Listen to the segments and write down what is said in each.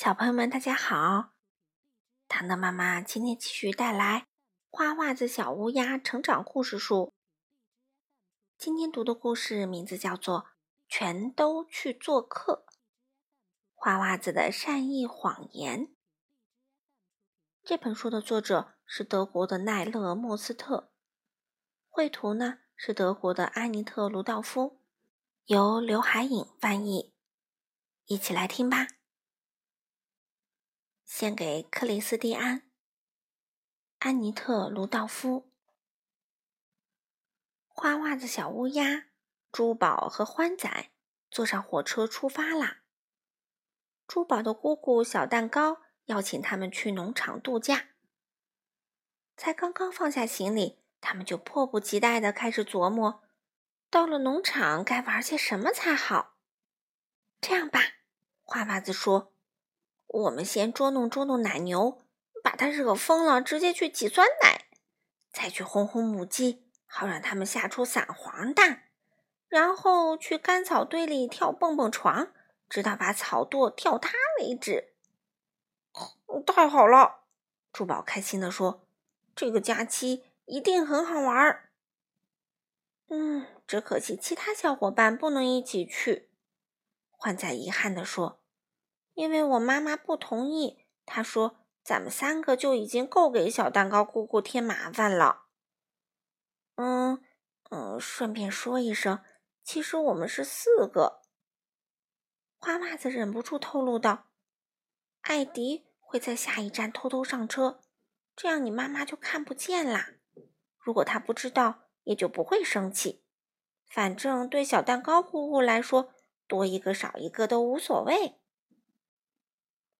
小朋友们，大家好！糖糖妈妈今天继续带来《花袜子小乌鸦成长故事书》。今天读的故事名字叫做《全都去做客》。花袜子的善意谎言。这本书的作者是德国的奈勒·莫斯特，绘图呢是德国的安妮特·卢道夫，由刘海颖翻译。一起来听吧。献给克里斯蒂安、安妮特·卢道夫。花袜子小乌鸦、珠宝和欢仔坐上火车出发啦。珠宝的姑姑小蛋糕邀请他们去农场度假。才刚刚放下行李，他们就迫不及待的开始琢磨：到了农场该玩些什么才好。这样吧，花袜子说。我们先捉弄捉弄奶牛，把它惹疯了，直接去挤酸奶，再去哄哄母鸡，好让它们下出散黄蛋，然后去干草堆里跳蹦蹦床，直到把草垛跳塌为止。太好了，珠宝开心地说：“这个假期一定很好玩。”嗯，只可惜其他小伙伴不能一起去。欢仔遗憾地说。因为我妈妈不同意，她说：“咱们三个就已经够给小蛋糕姑姑添麻烦了。”嗯嗯，顺便说一声，其实我们是四个。花袜子忍不住透露道：“艾迪会在下一站偷偷上车，这样你妈妈就看不见啦。如果她不知道，也就不会生气。反正对小蛋糕姑姑来说，多一个少一个都无所谓。”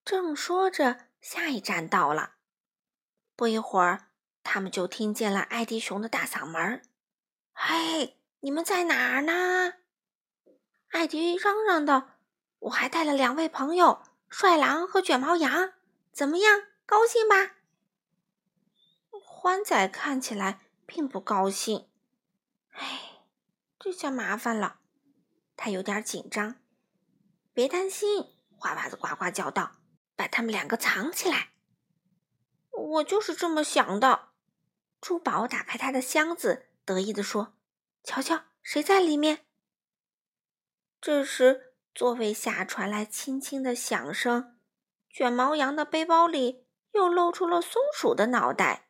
正说着，下一站到了。不一会儿，他们就听见了艾迪熊的大嗓门：“嘿，你们在哪儿呢？”艾迪嚷嚷道：“我还带了两位朋友，帅狼和卷毛羊，怎么样？高兴吧？”欢仔看起来并不高兴。哎，这下麻烦了，他有点紧张。别担心，花袜子呱呱叫道。把他们两个藏起来，我就是这么想的。珠宝打开他的箱子，得意地说：“瞧瞧，谁在里面？”这时，座位下传来轻轻的响声，卷毛羊的背包里又露出了松鼠的脑袋。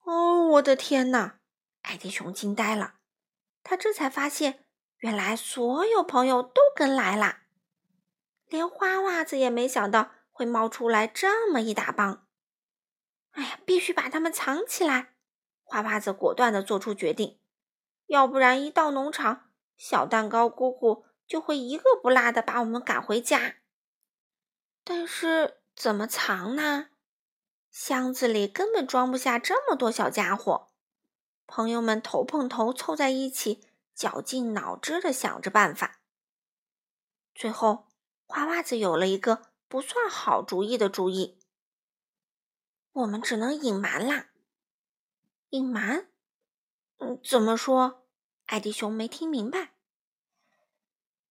哦，我的天哪！艾迪熊惊呆了，他这才发现，原来所有朋友都跟来了。连花袜子也没想到会冒出来这么一大帮。哎呀，必须把它们藏起来！花袜子果断地做出决定，要不然一到农场，小蛋糕姑姑就会一个不落的把我们赶回家。但是怎么藏呢？箱子里根本装不下这么多小家伙。朋友们头碰头凑在一起，绞尽脑汁地想着办法。最后。花袜子有了一个不算好主意的主意，我们只能隐瞒啦。隐瞒？嗯，怎么说？艾迪熊没听明白。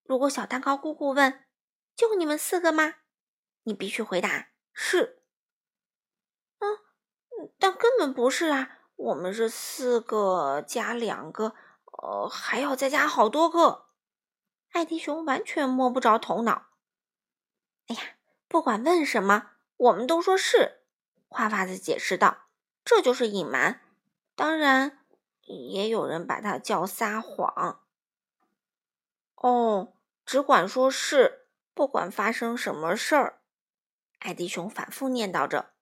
如果小蛋糕姑姑问：“就你们四个吗？”你必须回答：“是。”嗯，但根本不是啊！我们是四个加两个，呃，还要再加好多个。艾迪熊完全摸不着头脑。哎呀，不管问什么，我们都说是。花袜子解释道：“这就是隐瞒，当然也有人把它叫撒谎。”哦，只管说是，不管发生什么事儿。艾迪熊反复念叨着：“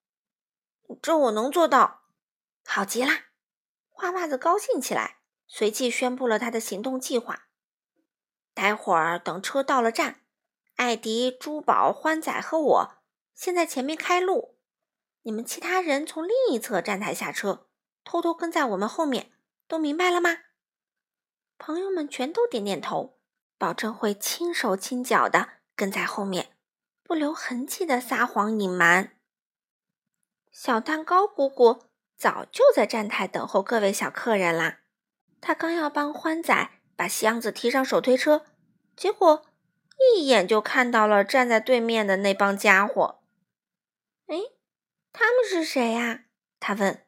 这我能做到。”好极了，花袜子高兴起来，随即宣布了他的行动计划。待会儿等车到了站。艾迪、珠宝、欢仔和我先在前面开路，你们其他人从另一侧站台下车，偷偷跟在我们后面，都明白了吗？朋友们全都点点头，保证会轻手轻脚的跟在后面，不留痕迹的撒谎隐瞒。小蛋糕姑姑早就在站台等候各位小客人啦，她刚要帮欢仔把箱子提上手推车，结果。一眼就看到了站在对面的那帮家伙。哎，他们是谁呀？他问。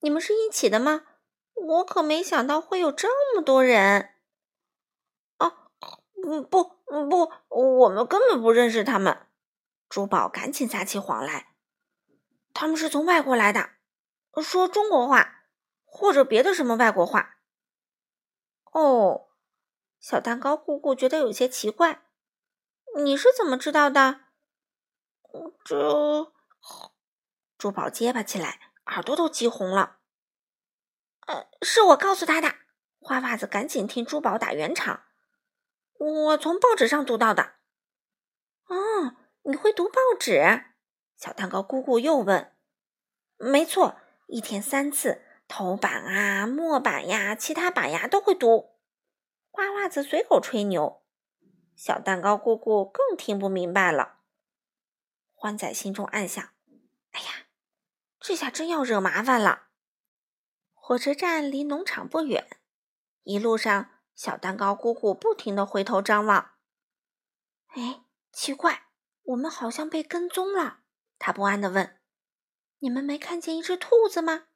你们是一起的吗？我可没想到会有这么多人。哦，不不不，我们根本不认识他们。珠宝赶紧撒起谎来。他们是从外国来的，说中国话或者别的什么外国话。哦，小蛋糕姑姑觉得有些奇怪。你是怎么知道的？这，珠宝结巴起来，耳朵都急红了。呃，是我告诉他的。花袜子赶紧听珠宝打圆场。我从报纸上读到的。哦，你会读报纸？小蛋糕姑姑又问。没错，一天三次，头版啊、末版呀、其他版呀都会读。花袜子随口吹牛。小蛋糕姑姑更听不明白了。欢仔心中暗想：“哎呀，这下真要惹麻烦了。”火车站离农场不远，一路上，小蛋糕姑姑不停地回头张望。哎，奇怪，我们好像被跟踪了。他不安地问：“你们没看见一只兔子吗？”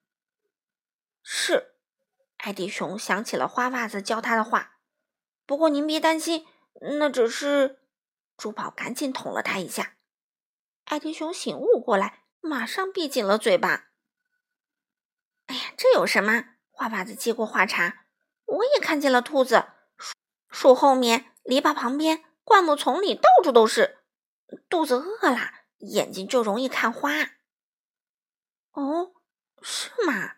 是，艾迪熊想起了花袜子教他的话。不过您别担心。那只是，珠宝赶紧捅了他一下。艾迪熊醒悟过来，马上闭紧了嘴巴。哎呀，这有什么？花娃子接过话茬：“我也看见了兔子，树树后面、篱笆旁边、灌木丛里，到处都是。肚子饿了，眼睛就容易看花。”哦，是吗？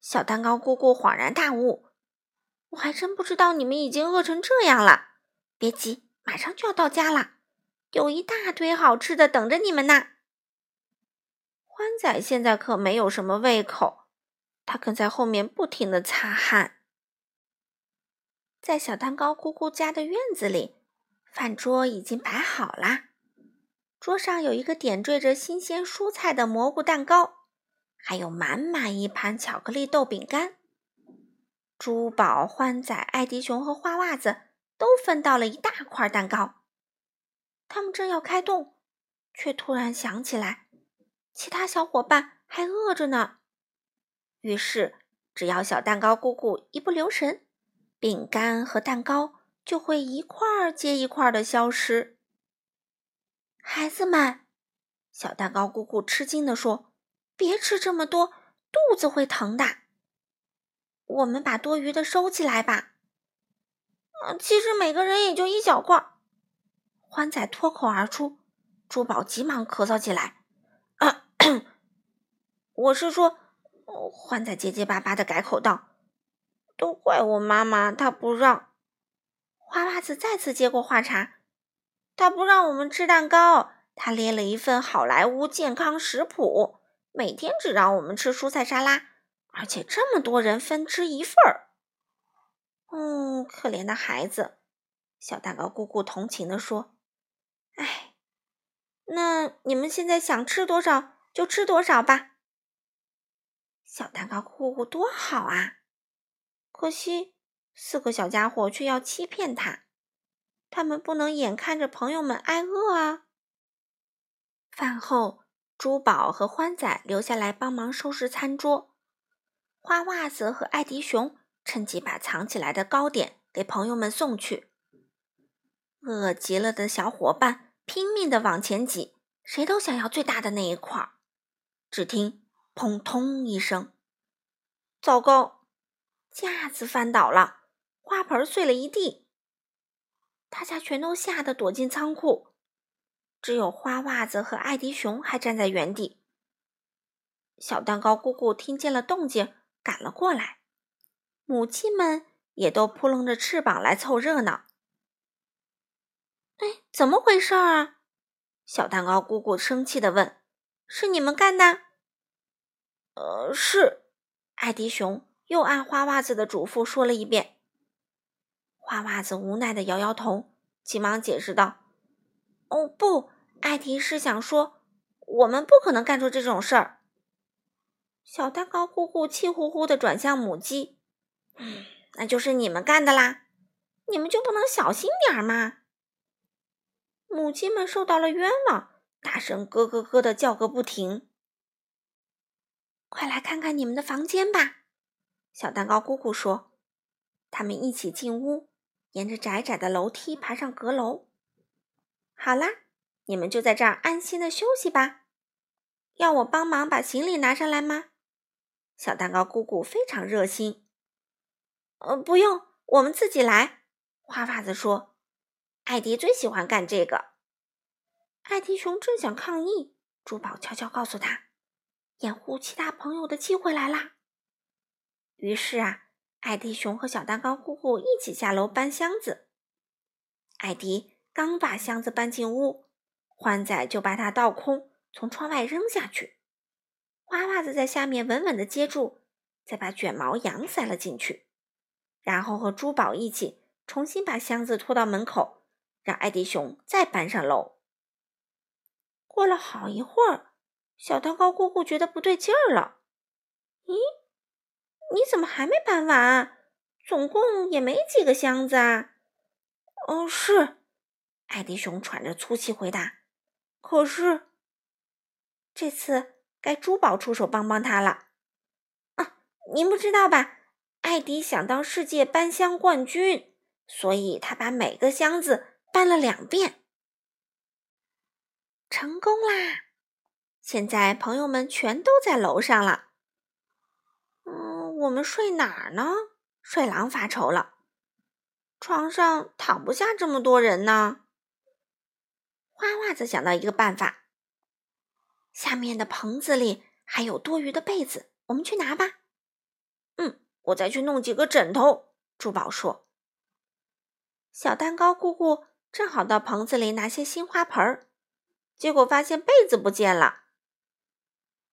小蛋糕姑姑恍然大悟：“我还真不知道你们已经饿成这样了。”别急，马上就要到家了，有一大堆好吃的等着你们呢。欢仔现在可没有什么胃口，他跟在后面不停的擦汗。在小蛋糕姑姑家的院子里，饭桌已经摆好啦。桌上有一个点缀着新鲜蔬菜的蘑菇蛋糕，还有满满一盘巧克力豆饼干。珠宝、欢仔、艾迪熊和花袜子。都分到了一大块蛋糕，他们正要开动，却突然想起来，其他小伙伴还饿着呢。于是，只要小蛋糕姑姑一不留神，饼干和蛋糕就会一块接一块的消失。孩子们，小蛋糕姑姑吃惊地说：“别吃这么多，肚子会疼的。我们把多余的收起来吧。”其实每个人也就一小块。欢仔脱口而出，珠宝急忙咳嗽起来。我是说，欢仔结结巴巴的改口道：“都怪我妈妈，她不让。”花袜子再次接过话茬：“她不让我们吃蛋糕，她列了一份好莱坞健康食谱，每天只让我们吃蔬菜沙拉，而且这么多人分吃一份儿。”哦，可怜的孩子，小蛋糕姑姑同情地说：“哎，那你们现在想吃多少就吃多少吧。”小蛋糕姑姑多好啊！可惜四个小家伙却要欺骗他，他们不能眼看着朋友们挨饿啊。饭后，珠宝和欢仔留下来帮忙收拾餐桌，花袜子和艾迪熊。趁机把藏起来的糕点给朋友们送去。饿极了的小伙伴拼命地往前挤，谁都想要最大的那一块。只听“砰通”一声，糟糕，架子翻倒了，花盆碎了一地。大家全都吓得躲进仓库，只有花袜子和艾迪熊还站在原地。小蛋糕姑姑听见了动静，赶了过来。母鸡们也都扑棱着翅膀来凑热闹。哎，怎么回事啊？小蛋糕姑姑生气地问：“是你们干的？”“呃，是。”艾迪熊又按花袜子的嘱咐说了一遍。花袜子无奈地摇摇头，急忙解释道：“哦，不，艾迪是想说，我们不可能干出这种事儿。”小蛋糕姑姑气呼呼地转向母鸡。嗯，那就是你们干的啦！你们就不能小心点儿吗？母鸡们受到了冤枉，大声咯咯咯的叫个不停。快来看看你们的房间吧，小蛋糕姑姑说。他们一起进屋，沿着窄窄的楼梯爬上阁楼。好啦，你们就在这儿安心的休息吧。要我帮忙把行李拿上来吗？小蛋糕姑姑非常热心。呃，不用，我们自己来。花袜子说：“艾迪最喜欢干这个。”艾迪熊正想抗议，珠宝悄悄告诉他：“掩护其他朋友的机会来啦。”于是啊，艾迪熊和小蛋糕姑姑一起下楼搬箱子。艾迪刚把箱子搬进屋，欢仔就把它倒空，从窗外扔下去。花袜子在下面稳稳的接住，再把卷毛羊塞了进去。然后和珠宝一起重新把箱子拖到门口，让艾迪熊再搬上楼。过了好一会儿，小蛋糕姑姑觉得不对劲儿了。“咦，你怎么还没搬完？总共也没几个箱子啊！”“哦，是。”艾迪熊喘着粗气回答。“可是，这次该珠宝出手帮帮他了。”“啊，您不知道吧？”艾迪想当世界搬箱冠军，所以他把每个箱子搬了两遍，成功啦！现在朋友们全都在楼上了。嗯，我们睡哪儿呢？睡狼发愁了，床上躺不下这么多人呢。花袜子想到一个办法，下面的棚子里还有多余的被子，我们去拿吧。我再去弄几个枕头。”珠宝说。小蛋糕姑姑正好到棚子里拿些新花盆儿，结果发现被子不见了。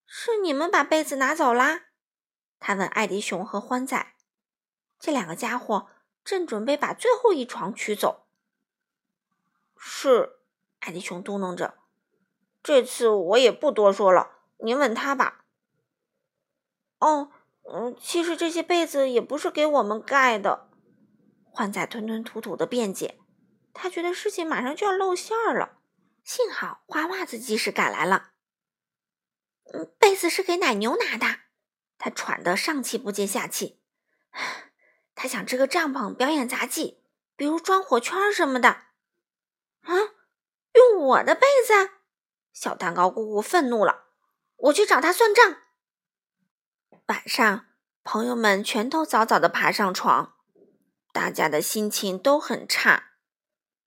是你们把被子拿走啦？他问艾迪熊和欢仔。这两个家伙正准备把最后一床取走。是，艾迪熊嘟囔着。这次我也不多说了，您问他吧。哦。嗯，其实这些被子也不是给我们盖的。欢仔吞吞吐吐的辩解，他觉得事情马上就要露馅儿了。幸好花袜子及时赶来了。嗯，被子是给奶牛拿的。他喘得上气不接下气。他想支个帐篷表演杂技，比如装火圈什么的。啊，用我的被子？小蛋糕姑姑愤怒了。我去找他算账。晚上，朋友们全都早早的爬上床，大家的心情都很差。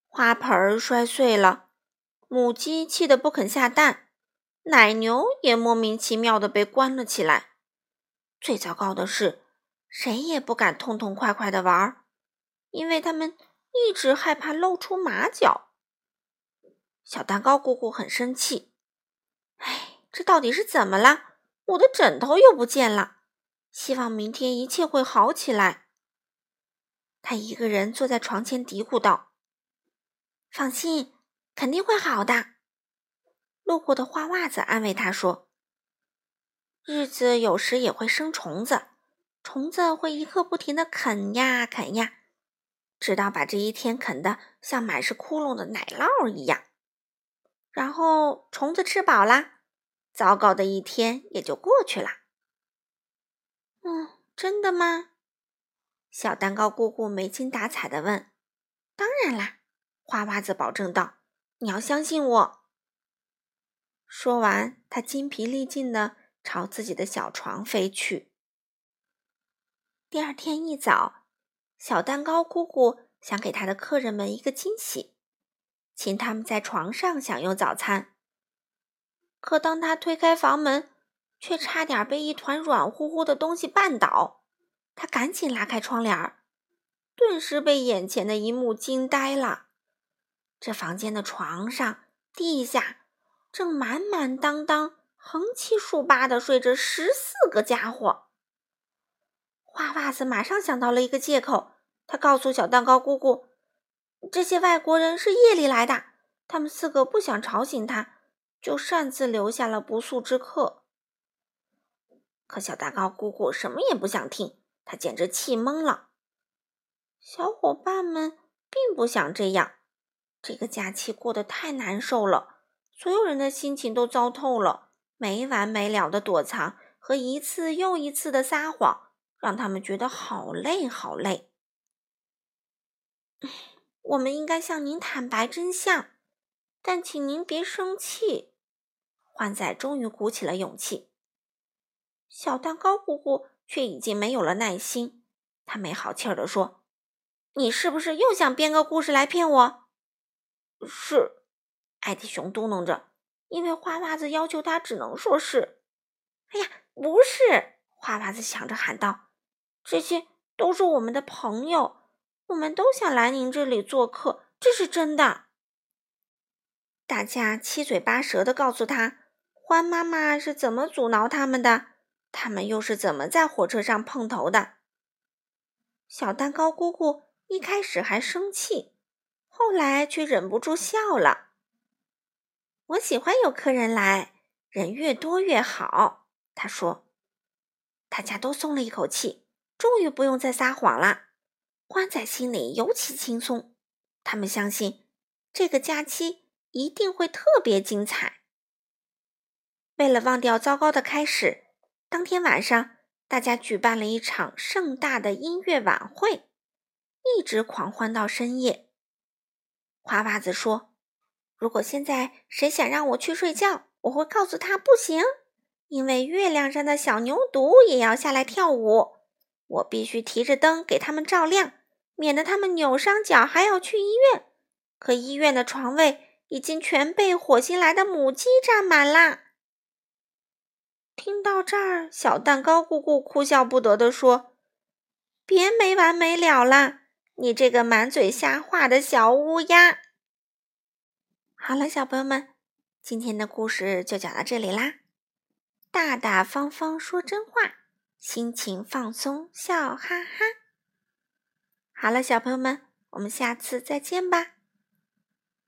花盆儿摔碎了，母鸡气得不肯下蛋，奶牛也莫名其妙的被关了起来。最糟糕的是，谁也不敢痛痛快快的玩，因为他们一直害怕露出马脚。小蛋糕姑姑很生气，哎，这到底是怎么了？我的枕头又不见了，希望明天一切会好起来。他一个人坐在床前嘀咕道：“放心，肯定会好的。”路过的花袜子安慰他说：“日子有时也会生虫子，虫子会一刻不停的啃呀啃呀，直到把这一天啃得像满是窟窿的奶酪一样。然后虫子吃饱啦。”糟糕的一天也就过去了。嗯，真的吗？小蛋糕姑姑没精打采的问。当然啦，花袜子保证道：“你要相信我。”说完，他精疲力尽的朝自己的小床飞去。第二天一早，小蛋糕姑姑想给他的客人们一个惊喜，请他们在床上享用早餐。可当他推开房门，却差点被一团软乎乎的东西绊倒。他赶紧拉开窗帘，顿时被眼前的一幕惊呆了。这房间的床上、地下正满满当当、横七竖八的睡着十四个家伙。花袜子马上想到了一个借口，他告诉小蛋糕姑姑：“这些外国人是夜里来的，他们四个不想吵醒他。”就擅自留下了不速之客。可小蛋糕姑姑什么也不想听，她简直气懵了。小伙伴们并不想这样，这个假期过得太难受了，所有人的心情都糟透了。没完没了的躲藏和一次又一次的撒谎，让他们觉得好累好累。我们应该向您坦白真相，但请您别生气。欢仔终于鼓起了勇气。小蛋糕姑姑却已经没有了耐心，他没好气儿地说：“你是不是又想编个故事来骗我？”“是。”艾迪熊嘟囔着。因为花袜子要求他只能说是。哎呀，不是！花袜子想着喊道：“这些都是我们的朋友，我们都想来您这里做客，这是真的。”大家七嘴八舌的告诉他，欢妈妈是怎么阻挠他们的，他们又是怎么在火车上碰头的。小蛋糕姑姑一开始还生气，后来却忍不住笑了。我喜欢有客人来，人越多越好。他说：“大家都松了一口气，终于不用再撒谎了。”欢仔心里尤其轻松，他们相信这个假期一定会特别精彩。为了忘掉糟糕的开始，当天晚上大家举办了一场盛大的音乐晚会，一直狂欢到深夜。花袜子说。如果现在谁想让我去睡觉，我会告诉他不行，因为月亮上的小牛犊也要下来跳舞。我必须提着灯给他们照亮，免得他们扭伤脚还要去医院。可医院的床位已经全被火星来的母鸡占满啦。听到这儿，小蛋糕姑姑哭笑不得地说：“别没完没了啦，你这个满嘴瞎话的小乌鸦！”好了，小朋友们，今天的故事就讲到这里啦。大大方方说真话，心情放松笑哈哈。好了，小朋友们，我们下次再见吧。